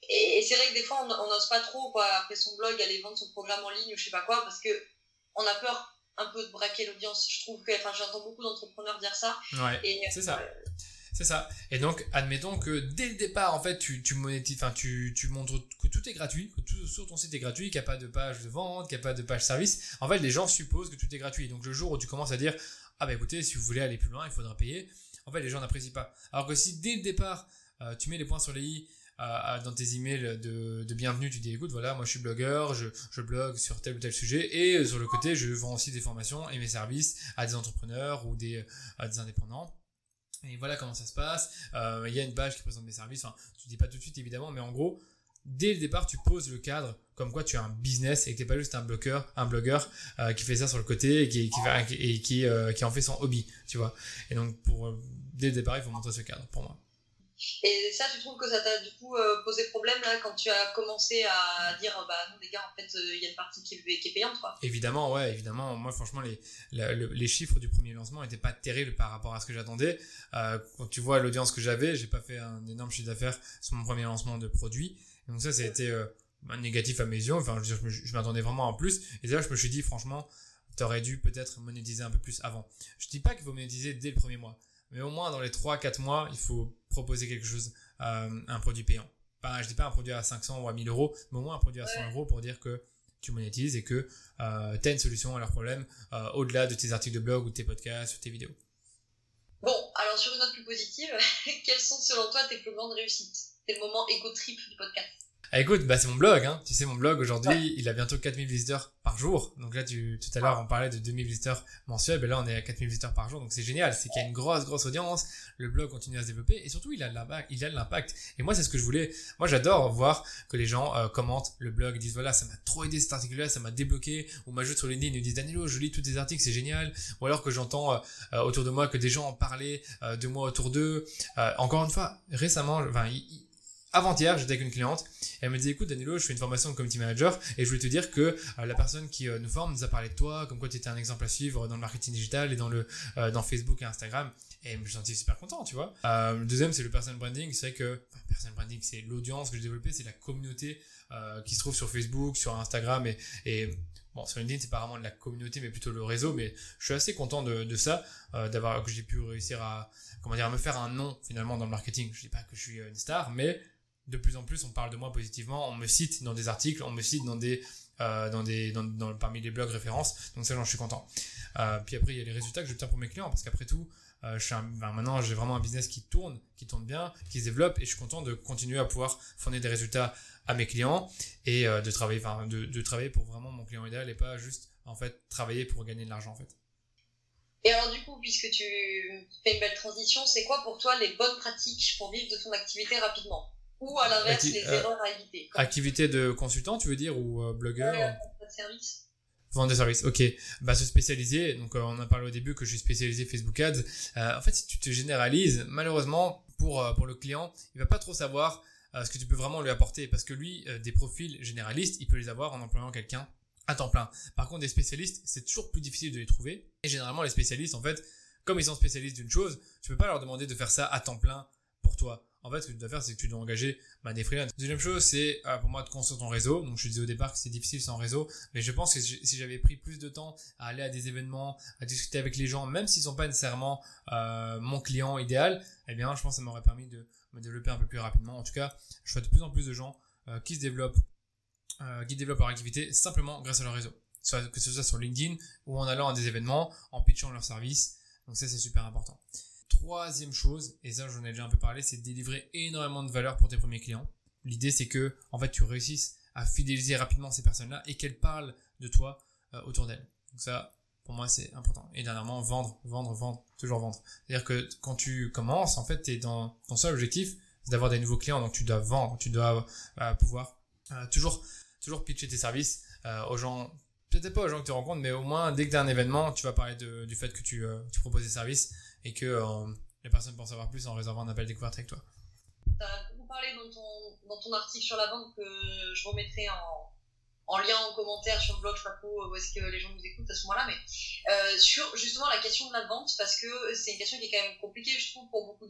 et, c'est vrai que des fois, on n'ose pas trop, quoi, après son blog, aller vendre son programme en ligne ou je sais pas quoi, parce que on a peur un peu de braquer l'audience. Je trouve que, enfin, j'entends beaucoup d'entrepreneurs dire ça. Ouais, c'est ça. Euh, c'est ça. Et donc, admettons que dès le départ, en fait, tu, tu monétises, enfin, tu, tu montres que tout est gratuit, que tout sur ton site est gratuit, qu'il n'y a pas de page de vente, qu'il n'y a pas de page service. En fait, les gens supposent que tout est gratuit. Donc, le jour où tu commences à dire, ah bah écoutez, si vous voulez aller plus loin, il faudra payer. En fait, les gens n'apprécient pas. Alors que si dès le départ, euh, tu mets les points sur les i euh, dans tes emails de, de, bienvenue, tu dis écoute, voilà, moi je suis blogueur, je, je blogue sur tel ou tel sujet, et euh, sur le côté, je vends aussi des formations et mes services à des entrepreneurs ou des, à des indépendants. Et voilà comment ça se passe. Il y a une page qui présente mes services. Enfin, tu dis pas tout de suite évidemment, mais en gros, dès le départ, tu poses le cadre comme quoi tu as un business et que t'es pas juste un blogueur, un blogueur euh, qui fait ça sur le côté et qui, qui, et qui, euh, qui en fait son hobby, tu vois. Et donc, pour, euh, dès le départ, il faut montrer ce cadre pour moi. Et ça, tu trouves que ça t'a du coup posé problème là quand tu as commencé à dire bah non les gars en fait il y a une partie qui est, qui est payante quoi. Évidemment ouais évidemment moi franchement les, les chiffres du premier lancement étaient pas terribles par rapport à ce que j'attendais. quand tu vois l'audience que j'avais j'ai pas fait un énorme chiffre d'affaires sur mon premier lancement de produit donc ça, ça a été euh, négatif à mes yeux. Enfin, je, je m'attendais vraiment en plus. Et là, je me suis dit, franchement, t'aurais dû peut-être monétiser un peu plus avant. Je dis pas qu'il faut monétiser dès le premier mois. mais au moins dans les 3-4 mois, il faut proposer quelque chose, euh, un produit payant. Pas, je dis pas un produit à 500 ou à 1000 euros, mais au moins un produit à 100 euros pour dire que tu monétises et que euh, tu as une solution à leurs problèmes euh, au-delà de tes articles de blog ou tes podcasts ou tes vidéos. Bon, alors sur une note plus positive, quelles sont selon toi tes plus grandes réussites? C'est le moment éco-trip du podcast. Ah, écoute, bah, c'est mon blog, hein. Tu sais, mon blog, aujourd'hui, il a bientôt 4000 visiteurs par jour. Donc là, tu, tout à l'heure, on parlait de 2000 visiteurs mensuels. Ben là, on est à 4000 visiteurs par jour. Donc c'est génial. C'est qu'il y a une grosse, grosse audience. Le blog continue à se développer. Et surtout, il a de l'impact. Il a de l'impact. Et moi, c'est ce que je voulais. Moi, j'adore voir que les gens euh, commentent le blog, disent voilà, ça m'a trop aidé cet article-là, ça m'a débloqué. Ou m'ajoutent sur LinkedIn, ils disent Danilo, je lis tous tes articles, c'est génial. Ou alors que j'entends euh, euh, autour de moi que des gens en parlaient de moi autour d'eux. encore une fois, récemment, enfin, avant-hier, j'étais avec une cliente elle me dit écoute Danilo, je fais une formation de community manager et je voulais te dire que euh, la personne qui euh, nous forme nous a parlé de toi, comme quoi tu étais un exemple à suivre dans le marketing digital et dans le euh, dans Facebook et Instagram. Et je me suis super content, tu vois. le deuxième, c'est le personal branding. C'est que enfin, personal branding, c'est l'audience que j'ai développée, c'est la communauté qui se trouve sur Facebook, sur Instagram et, et Bon, sur LinkedIn, c'est pas vraiment de la communauté, mais plutôt le réseau. Mais je suis assez content de, de ça, d'avoir que j'ai pu réussir à, comment dire, à me faire un nom finalement dans le marketing. Je dis pas que je suis une star, mais de plus en plus on parle de moi positivement, on me cite dans des articles, on me cite dans des euh, dans des dans, parmi les blogs références, donc ça j'en suis content. Euh, puis après il y a les résultats que j'obtiens pour mes clients parce qu'après tout euh, je suis maintenant j'ai vraiment un business qui tourne, qui tourne bien, qui se développe et je suis content de continuer à pouvoir fournir des résultats à mes clients et de travailler enfin de, de travailler pour vraiment mon client idéal et pas juste en fait travailler pour gagner de l'argent en fait. Et alors du coup, puisque tu fais une belle transition, c'est quoi pour toi les bonnes pratiques pour vivre de ton activité rapidement? Ou à l'inverse, les euh, erreurs à éviter. Activité de consultant, tu veux dire, ou euh, blogueur de service. Vente de service, ok. Bah, se spécialiser, donc euh, on a parlé au début que je suis spécialisé Facebook Ads. en fait, si tu te généralises, malheureusement, pour, pour le client, il va pas trop savoir ce que tu peux vraiment lui apporter parce que lui, des profils généralistes, il peut les avoir en employant quelqu'un à temps plein. Par contre, des spécialistes, c'est toujours plus difficile de les trouver. Et généralement, les spécialistes, en fait, comme ils sont spécialistes d'une chose, tu peux pas leur demander de faire ça à temps plein pour toi en fait, ce que tu dois faire, c'est que tu dois engager des freelances. Deuxième chose, c'est euh, pour moi de construire ton réseau. Donc, je disais au départ que c'est difficile sans réseau, mais je pense que si j'avais pris plus de temps à aller à des événements, à discuter avec les gens, même s'ils sont pas nécessairement euh, mon client idéal, eh bien, je pense que ça m'aurait permis de me développer un peu plus rapidement. En tout cas, je vois de plus en plus de gens euh, qui se développent, qui développent leur activité simplement grâce à leur réseau. Que ce soit sur LinkedIn ou en allant à des événements, en pitchant leur service. Donc ça, c'est super important. Troisième chose, et ça j'en ai déjà un peu parlé, c'est de délivrer énormément de valeur pour tes premiers clients. L'idée c'est que en fait tu réussisses à fidéliser rapidement ces personnes-là et qu'elles parlent de toi euh, autour d'elles. Donc ça, pour moi c'est important. Et dernièrement, vendre, vendre, vendre, toujours vendre. C'est-à-dire que quand tu commences, en fait, tu es dans ton seul objectif, c'est d'avoir des nouveaux clients, donc tu dois vendre, tu dois euh, pouvoir euh, toujours toujours pitcher tes services aux gens peut-être pas aux gens que tu rencontres, mais au moins dès que tu as un événement, tu vas parler du fait que tu proposes des services et que euh, les personnes pensent savoir plus en réservant un appel découverte avec toi. Tu as beaucoup parlé dans ton, dans ton article sur la vente que je remettrai en, en lien en commentaire sur le blog, je sais pas trop où est-ce que les gens nous écoutent à ce moment-là, mais euh, sur justement la question de la vente, parce que c'est une question qui est quand même compliquée, je trouve, pour beaucoup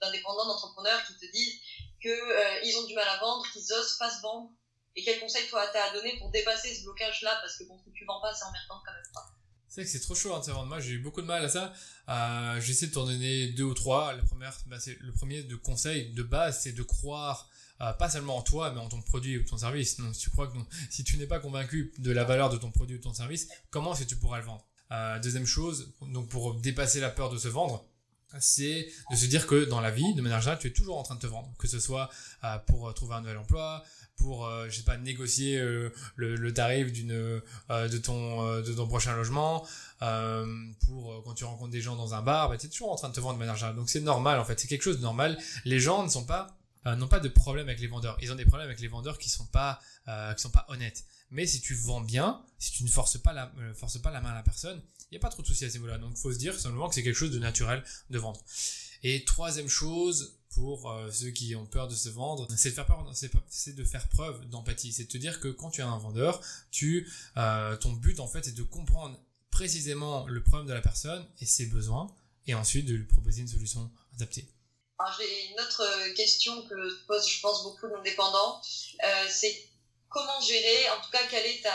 d'indépendants, d'entrepreneurs qui te disent qu'ils euh, ont du mal à vendre, qu'ils osent pas se vendre. Et quel conseil toi t'as à donner pour dépasser ce blocage-là? Parce que bon, si tu vends pas, c'est emmerdant quand même pas. C'est que c'est trop chaud hein, de Moi, j'ai eu beaucoup de mal à ça. Euh, J'essaie de t'en donner deux ou trois. La première, bah, le premier de conseil de base, c'est de croire euh, pas seulement en toi, mais en ton produit ou ton service. Si tu si tu n'es pas convaincu de la valeur de ton produit ou ton service, comment est-ce que tu pourras le vendre? Euh, Deuxième chose, donc pour dépasser la peur de se vendre, c'est de se dire que dans la vie, de manière générale, tu es toujours en train de te vendre, que ce soit pour trouver un nouvel emploi, pour euh, je sais pas négocier euh, le, le, tarif d'une euh, de ton euh, de ton prochain logement pour quand tu rencontres des gens dans un bar bah, tu es toujours en train de te vendre de manière donc c'est normal en fait. C'est quelque chose de normal. Les gens ne sont pas n'ont pas de problème avec les vendeurs. Ils ont des problèmes avec les vendeurs qui sont pas qui sont pas honnêtes mais si tu vends bien si tu ne forces pas la forces pas la main à la personne il n'y a pas trop de soucis à ce niveau-là donc faut se dire simplement que c'est quelque chose de naturel de vendre et troisième chose pour euh, ceux qui ont peur de se vendre, c'est de faire c'est preuve d'empathie. C'est de te dire que quand tu es un vendeur, tu, euh, ton but en fait est de comprendre précisément le problème de la personne et ses besoins, et ensuite de lui proposer une solution adaptée. J'ai une autre question que pose, je pense, beaucoup d'indépendants. Euh, c'est comment gérer, en tout cas, quelle est ta,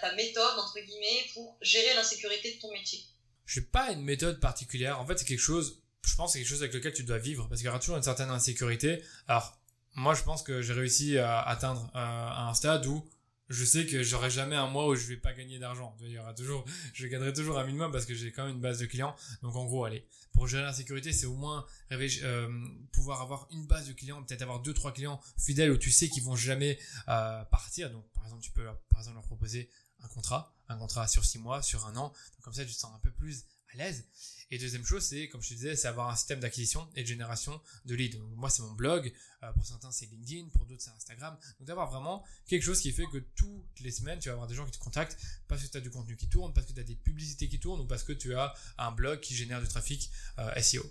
ta, méthode, entre guillemets, pour gérer l'insécurité de ton métier? Je n'ai pas une méthode particulière. En fait, c'est quelque chose je pense c'est quelque chose avec lequel tu dois vivre parce qu'il y aura toujours une certaine insécurité. Alors, moi, je pense que j'ai réussi à atteindre un stade où je sais que j'aurai jamais un mois où je vais pas gagner d'argent. Il je gagnerai toujours un minimum parce que j'ai quand même une base de clients. Donc en gros, allez, pour gérer la sécurité, c'est au moins euh, pouvoir avoir une base de clients, peut-être avoir deux trois clients fidèles où tu sais qu'ils vont jamais euh, partir. Donc par exemple, tu peux par exemple leur proposer un contrat, un contrat sur six mois, sur un an. Comme ça, tu te sens un peu plus à l'aise. Et deuxième chose, c'est, comme je te disais, c'est avoir un système d'acquisition et de génération de leads. Moi, c'est mon blog. Euh, pour certains, c'est LinkedIn. Pour d'autres, c'est Instagram. Donc, d'avoir vraiment quelque chose qui fait que toutes les semaines, tu vas avoir des gens qui te contactent parce que tu as du contenu qui tourne, parce que tu as des publicités qui tournent ou parce que tu as un blog qui génère du trafic euh, SEO.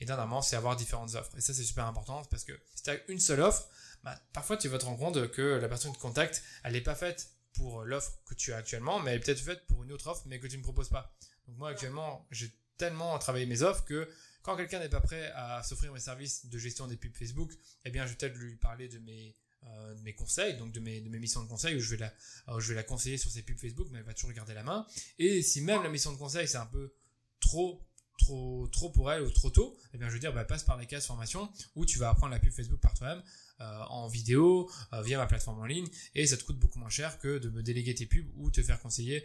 Et dernièrement, c'est avoir différentes offres. Et ça, c'est super important parce que si tu as une seule offre, bah, parfois, tu vas te rendre compte que la personne qui te contacte, elle n'est pas faite pour l'offre que tu as actuellement, mais elle est peut-être faite pour une autre offre, mais que tu ne proposes pas. Donc moi actuellement, j'ai tellement travaillé mes offres que quand quelqu'un n'est pas prêt à s'offrir mes services de gestion des pubs Facebook, eh bien je vais peut-être lui parler de mes euh, mes conseils, donc de mes, de mes missions de conseil où je vais la, je vais la conseiller sur ses pubs Facebook, mais elle va toujours garder la main. Et si même la mission de conseil c'est un peu trop trop trop pour elle ou trop tôt, eh bien je veux dire bah, passe par les cases formation où tu vas apprendre la pub Facebook par toi-même euh, en vidéo euh, via ma plateforme en ligne et ça te coûte beaucoup moins cher que de me déléguer tes pubs ou te faire conseiller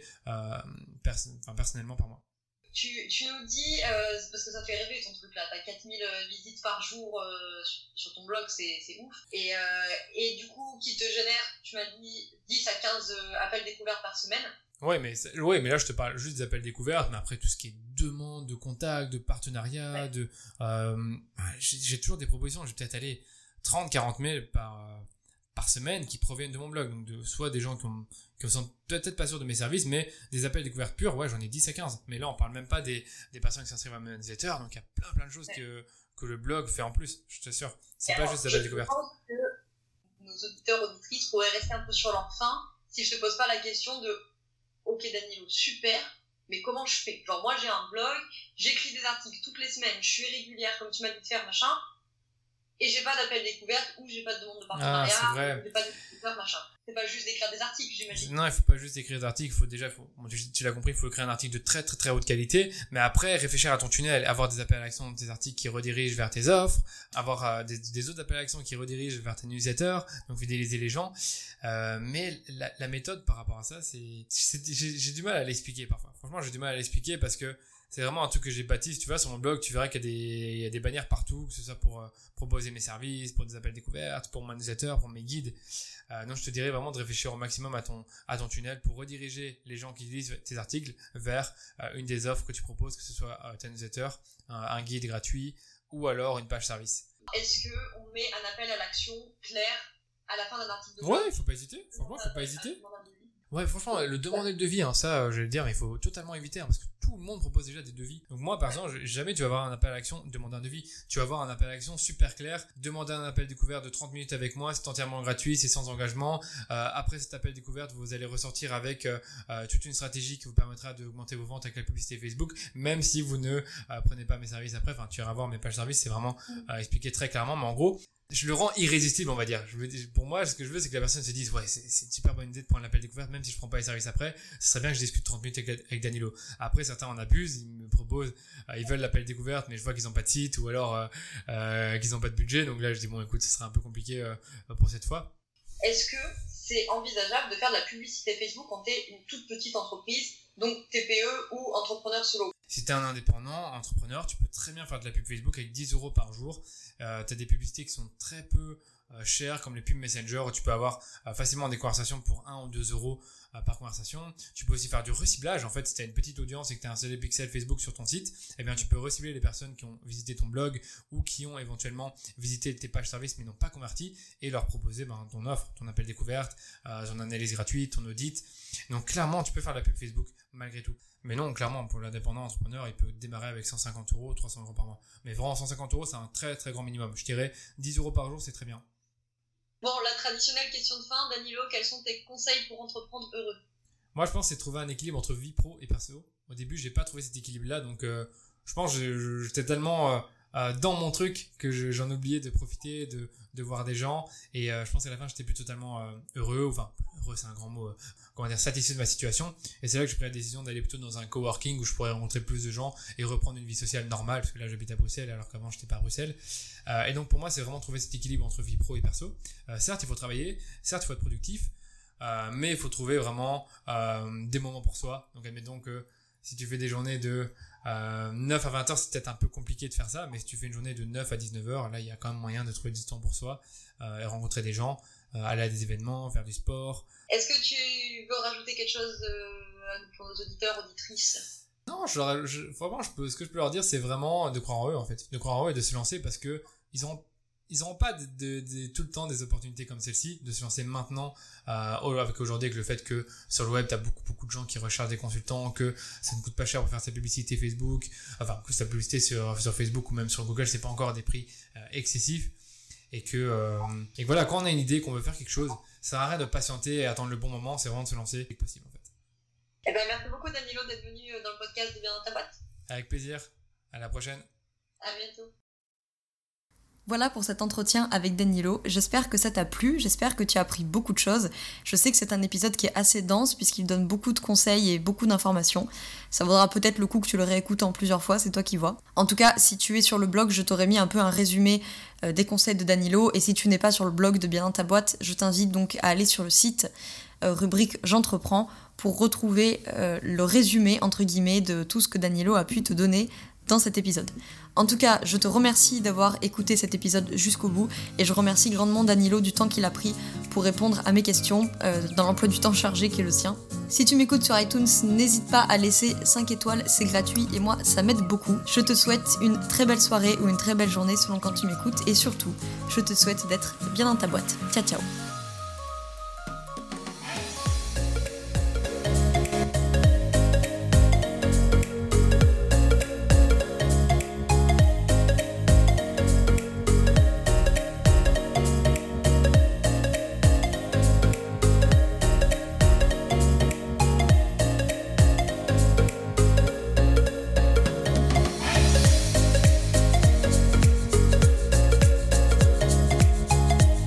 personnellement par moi tu, tu nous dis, euh, parce que ça fait rêver ton truc là, t'as 4000 euh, visites par jour euh, sur, ton blog, c'est ouf. Et, et du coup, qui te génère, tu m'as dit 10 à 15 appels découverts par semaine. Ouais mais, ouais, mais là je te parle juste des appels découverts, mais après tout ce qui est demande, de contact, de partenariat, de. J'ai toujours des propositions, je vais peut-être aller 30, 40 000 par, par semaine qui proviennent de mon blog. Donc de, soit des gens qui ont qui sont peut-être pas sûrs de mes services, mais des appels découvertes purs, ouais, j'en ai 10 à 15. Mais là, on parle même pas des, des personnes qui s'inscrivent à mon newsletter, donc il y a plein plein de choses que, que le blog fait en plus, je t'assure. C'est pas juste des appels découvertes. Je pense que nos auditeurs auditrices pourraient rester un peu sur leur faim si je te pose pas la question de Ok Danilo, super, mais comment je fais? Genre moi j'ai un blog, j'écris des articles toutes les semaines, je suis régulière comme tu m'as dit de faire, machin, et j'ai pas d'appel découverte ou j'ai pas de demande de partenariat, ah, j'ai pas de machin. C'est pas juste d'écrire des articles, j'imagine. Non, il faut pas juste écrire des articles, il faut déjà, faut, tu, l'as compris, il faut écrire un article de très très très haute qualité, mais après réfléchir à ton tunnel, avoir des appels à l'action, des articles qui redirigent vers tes offres, avoir euh, des, autres appels à l'action qui redirigent vers tes newsletters, donc fidéliser les gens. Euh, mais la, la, méthode par rapport à ça, c'est, j'ai du mal à l'expliquer parfois. Franchement, j'ai du mal à l'expliquer parce que c'est vraiment un truc que j'ai bâti. Si tu vas sur mon blog, tu verras qu'il y, y, a des bannières partout, que ce soit pour euh, proposer mes services, pour des appels découvertes, pour mon newsletter, pour mes guides. Euh, donc je te dirais vraiment de réfléchir au maximum à ton, à ton tunnel pour rediriger les gens qui lisent tes articles vers euh, une des offres que tu proposes, que ce soit ta newsletter, un, guide gratuit ou alors une page service. Est-ce qu'on met un appel à l'action clair à la fin d'un article de Ouais, il faut pas hésiter. Franchement, faut pas hésiter. Ouais, franchement, le demander le devis, hein, ça, je vais le dire, il faut totalement éviter, hein, parce que tout le monde propose déjà des devis. Donc moi, par exemple, jamais tu vas avoir un appel à l'action, demander un devis. Tu vas avoir un appel à l'action super clair, demander un appel découvert de 30 minutes avec moi, c'est entièrement gratuit, c'est sans engagement. Euh, après cet appel découverte, vous allez ressortir avec euh, euh, toute une stratégie qui vous permettra d'augmenter vos ventes avec la publicité Facebook, même si vous ne prenez pas mes services après. Enfin, tu iras voir mes pages services, c'est vraiment expliqué très clairement. Mais en gros, je le rends irrésistible, on va dire. Je veux, pour moi, ce que je veux, c'est que la personne se dise, ouais, c'est une super bonne idée de prendre l'appel découverte, même si je prends pas les services après. Ce serait bien que je discute 30 minutes avec, Danilo. Après, certains en abusent, ils me proposent, euh, ils veulent l'appel découverte, mais je vois qu'ils ont pas de site ou alors euh, euh, qu'ils ont pas de budget. Donc là, je dis, bon, écoute, ce serait un peu compliqué pour cette fois. Est-ce que c'est envisageable de faire de la publicité Facebook quand tu es une toute petite entreprise, donc TPE ou entrepreneur solo? Si tu es un indépendant, entrepreneur, tu peux très bien faire de la pub Facebook avec 10 euros par jour. Euh, tu as des publicités qui sont très peu chères, comme les pubs Messenger, où tu peux avoir euh, facilement des conversations pour 1 ou 2 euros euh, par conversation. Tu peux aussi faire du reciblage. En fait, si tu as une petite audience et que tu as un seul pixel Facebook sur ton site, eh bien, tu peux recibler les personnes qui ont visité ton blog ou qui ont éventuellement visité tes pages services mais n'ont pas converti et leur proposer ben, ton offre, ton appel découverte, ton analyse gratuite, ton audit. Donc, clairement, tu peux faire la pub Facebook malgré tout. Mais non, clairement, pour l'indépendant entrepreneur, il peut démarrer avec 150 euros, 300 euros par mois. Mais vraiment, 150 euros, c'est un très très grand minimum. Je dirais 10 euros par jour, c'est très bien. Bon, la traditionnelle question de fin, Danilo, quels sont tes conseils pour entreprendre heureux? Moi, je pense c'est trouver un équilibre entre vie pro et perso. Au début, j'ai pas trouvé cet équilibre-là, donc euh, je pense j'étais tellement euh, dans mon truc que j'en oubliais de profiter, de, de voir des gens. Et euh, je pense qu'à la fin, j'étais plus totalement euh, heureux, enfin, heureux, c'est un grand mot, comment dire, satisfait de ma situation. Et c'est là que j'ai pris la décision d'aller plutôt dans un coworking où je pourrais rencontrer plus de gens et reprendre une vie sociale normale, parce que là, j'habite à Bruxelles, alors qu'avant, j'étais pas à Bruxelles. et donc, pour moi, c'est vraiment trouver cet équilibre entre vie pro et perso. certes, il faut travailler, certes, il faut être productif, mais il faut trouver vraiment des moments pour soi. Donc, admettons que si tu fais des journées de 9 euh, à 20h, c'est peut-être un peu compliqué de faire ça, mais si tu fais une journée de 9 à 19h, là, il y a quand même moyen de trouver du temps pour soi, euh, et rencontrer des gens, euh, aller à des événements, faire du sport. Est-ce que tu veux rajouter quelque chose pour nos auditeurs, auditrices? Non, je, vraiment, je peux, ce que je peux leur dire, c'est vraiment de croire en eux, en fait. De croire en eux et de se lancer parce que ils ont ils n'auront pas de, tout le temps des opportunités comme celle-ci, de se lancer maintenant, euh, avec aujourd'hui avec le fait que sur le web, tu as beaucoup, beaucoup de gens qui recherchent des consultants, que ça ne coûte pas cher pour faire sa publicité Facebook, enfin, que sa publicité sur, sur Facebook ou même sur Google, c'est pas encore des prix euh, excessifs. Et que, euh, et voilà, quand on a une idée, qu'on veut faire quelque chose, ça arrête de patienter et attendre le bon moment, c'est vraiment de se lancer dès que possible, en fait. Eh ben, merci beaucoup, Danilo, d'être venu dans le podcast de Bien dans ta boîte. Avec plaisir. À la prochaine. À bientôt. Voilà pour cet entretien avec Danilo. J'espère que ça t'a plu, j'espère que tu as appris beaucoup de choses. Je sais que c'est un épisode qui est assez dense puisqu'il donne beaucoup de conseils et beaucoup d'informations. Ça vaudra peut-être le coup que tu le réécoutes en plusieurs fois, c'est toi qui vois. En tout cas, si tu es sur le blog, je t'aurais mis un peu un résumé euh, des conseils de Danilo. Et si tu n'es pas sur le blog de Bien dans ta boîte, je t'invite donc à aller sur le site euh, rubrique J'entreprends pour retrouver euh, le résumé entre guillemets de tout ce que Danilo a pu te donner dans cet épisode. En tout cas, je te remercie d'avoir écouté cet épisode jusqu'au bout et je remercie grandement Danilo du temps qu'il a pris pour répondre à mes questions euh, dans l'emploi du temps chargé qui est le sien. Si tu m'écoutes sur iTunes, n'hésite pas à laisser 5 étoiles, c'est gratuit et moi ça m'aide beaucoup. Je te souhaite une très belle soirée ou une très belle journée selon quand tu m'écoutes et surtout, je te souhaite d'être bien dans ta boîte. Ciao ciao